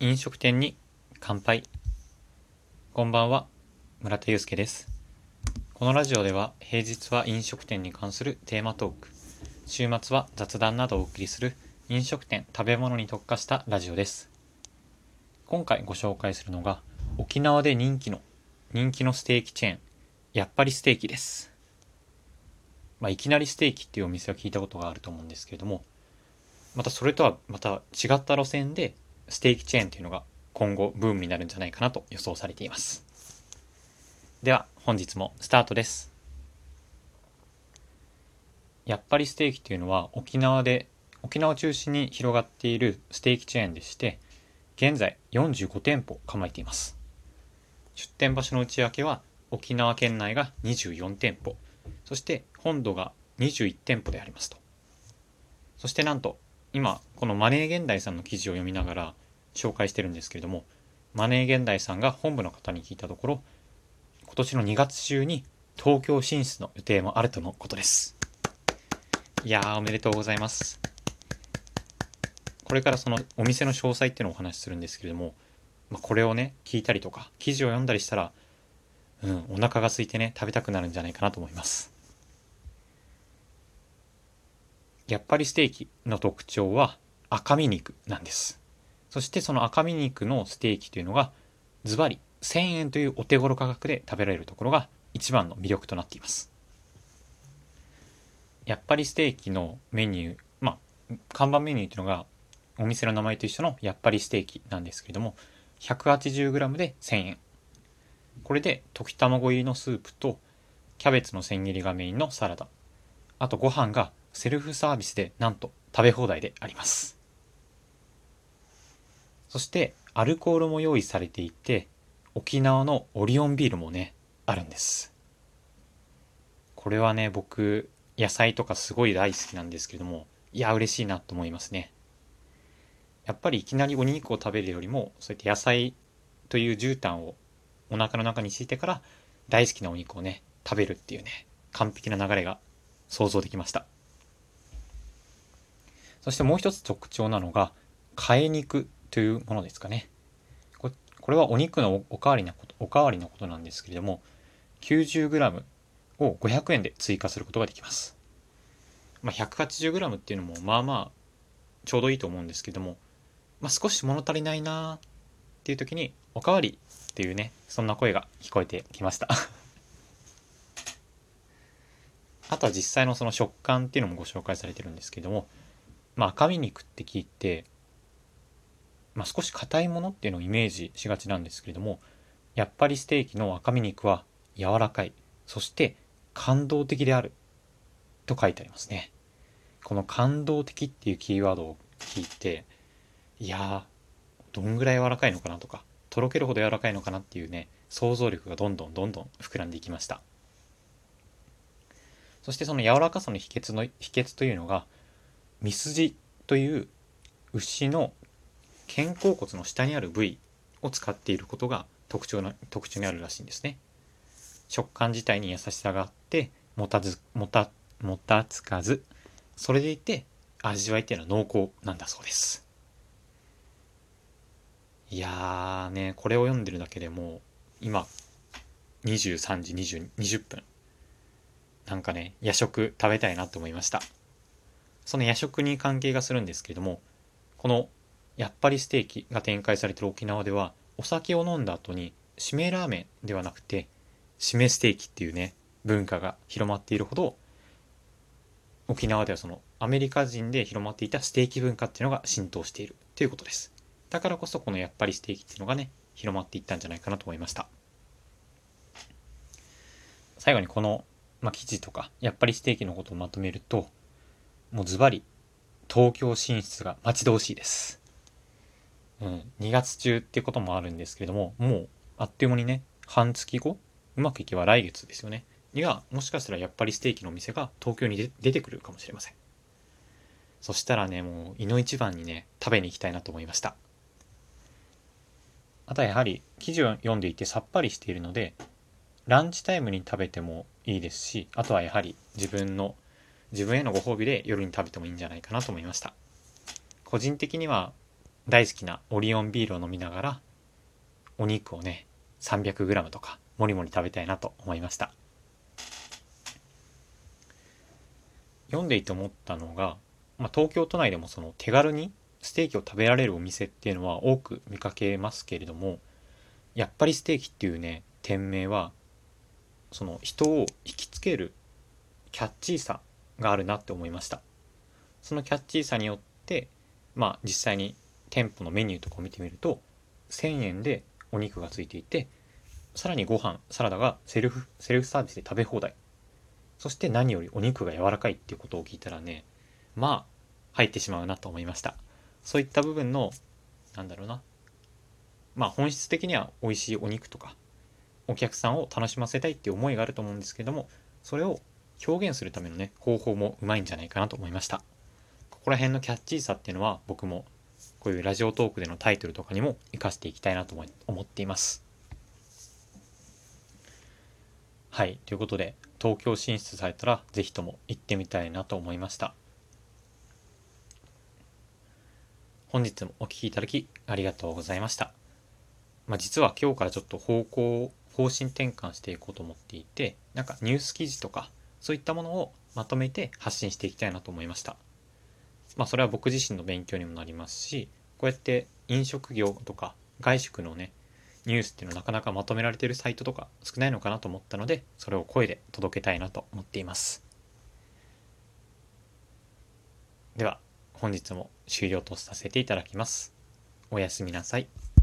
飲食店に乾杯。こんばんは村田祐介です。このラジオでは平日は飲食店に関するテーマトーク週末は雑談などをお送りする飲食店食べ物に特化したラジオです。今回ご紹介するのが沖縄で人気の人気のステーキチェーンやっぱりステーキです。まあ、いきなりステーキっていうお店は聞いたことがあると思うんですけれどもまたそれとはまた違った路線でステーキチェーンっていうのが今後ブームになるんじゃないかなと予想されています。では本日もスタートです。やっぱりステーキっていうのは沖縄で沖縄を中心に広がっているステーキチェーンでして現在45店舗構えています。出店場所の内訳は沖縄県内が24店舗。そして本土が21店舗でありますと。そしてなんと、今、このマネー現代さんの記事を読みながら紹介してるんですけれども、マネー現代さんが本部の方に聞いたところ、今年の2月中に東京進出の予定もあるとのことです。いやー、おめでとうございます。これからそのお店の詳細っていうのをお話しするんですけれども、まあ、これをね、聞いたりとか、記事を読んだりしたら、うん、お腹が空いてね、食べたくなるんじゃないかなと思います。やっぱりステーキの特徴は赤身肉なんです。そしてその赤身肉のステーキというのがズバリ1000円というお手頃価格で食べられるところが一番の魅力となっています。やっぱりステーキのメニュー、まあ、看板メニューというのがお店の名前と一緒のやっぱりステーキなんですけれども 180g で1000円。これで溶き卵入りのスープとキャベツの千切りがメインのサラダ。あとご飯がセルフサービスでなんと食べ放題であります。そしてアルコールも用意されていて沖縄のオリオンビールもねあるんです。これはね僕野菜とかすごい大好きなんですけれどもいや嬉しいなと思いますね。やっぱりいきなりお肉を食べるよりもそうやって野菜という絨毯をお腹の中に敷いてから大好きなお肉をね食べるっていうね完璧な流れが想像できました。そしてもう一つ特徴なのが替え肉。というものですかね。これはお肉のおかわりなことおかわりのことなんですけれども 90g を500円で追加することができます、まあ、180g っていうのもまあまあちょうどいいと思うんですけども、まあ、少し物足りないなっていう時におかわりっていうねそんな声が聞こえてきました。あとは実際のその食感っていうのもご紹介されてるんですけどもまあ、赤身肉って聞いて、まあ、少し硬いものっていうのをイメージしがちなんですけれどもやっぱりステーキの赤身肉は柔らかい。そして感動的である。と書いてありますね。この感動的っていうキーワードを聞いていやどんぐらい柔らかいのかなとかとろけるほど柔らかいのかなっていうね想像力がどんどんどんどん膨らんでいきました。そしてその柔らかさの秘訣の秘訣というのがミスジという牛の肩甲骨の下にある部位を使っていることが特徴な特徴にあるらしいんですね。食感自体に優しさがあってもたずもたもたつかずそれでいて味わいっていうのは濃厚なんだそうです。いやーねこれを読んでるだけでもう今23時 20, 20分。なんかね夜食食べたいなと思いました。その夜食に関係がするんですけれどもこのやっぱりステーキが展開されてる沖縄ではお酒を飲んだ後に締めラーメンではなくて締めステーキっていうね文化が広まっているほど沖縄ではそのアメリカ人で広まっていたステーキ文化っていうのが浸透しているということですだからこそこのやっぱりステーキっていうのがね広まっていったんじゃないかなと思いました最後にこの、まあ、記事とかやっぱりステーキのことをまとめるともうズバリ東京進出が待ち遠しいです。うん、2月中っていうこともあるんですけれども、もうあっという間にね、半月後、うまくいけば来月ですよね。には、もしかしたらやっぱりステーキのお店が東京に出てくるかもしれません。そしたらね、もう、いの一番にね、食べに行きたいなと思いました。あとはやはり、記事を読んでいてさっぱりしているので、ランチタイムに食べてもいいですし、あとはやはり自分の自分へのご褒美で夜に食べてもいいんじゃないかなと思いました個人的には大好きなオリオンビールを飲みながらお肉をね 300g とかもりもり食べたいなと思いました。読んでいて思ったのが、まあ、東京都内でもその手軽にステーキを食べられるお店っていうのは多く見かけますけれどもやっぱりステーキっていうね店名はその人を引きつけるキャッチーさがあるなって思いました。そのキャッチーさによってまあ実際に店舗のメニューとかを見てみると1000円でお肉がついていてさらにご飯サラダがセルフセルフサービスで食べ放題。そして何よりお肉が柔らかいっていうことを聞いたらねまあ入ってしまうなと思いました。そういった部分のなんだろうな。まあ本質的には美味しいお肉とかお客さんを楽しませたいっていう思いがあると思うんですけどもそれを表現するためのね方法もうまいんじゃないかなと思いました。ここら辺のキャッチーさっていうのは僕もこういうラジオトークでのタイトルとかにも活かしていきたいなと思っていますはいということで東京進出されたら是非とも行ってみたいなと思いました本日もお聴きいただきありがとうございました。まあ、実は今日からちょっと方向、方針転換していこうと思っていて、なんかニュース記事とか、そういったものをまとめて発信していきたいなと思いました。まあ、それは僕自身の勉強にもなりますし、こうやって飲食業とか外食のね、ニュースっていうのはなかなかまとめられてるサイトとか少ないのかなと思ったので、それを声で届けたいなと思っています。では、本日も終了とさせていただきます。おやすみなさい。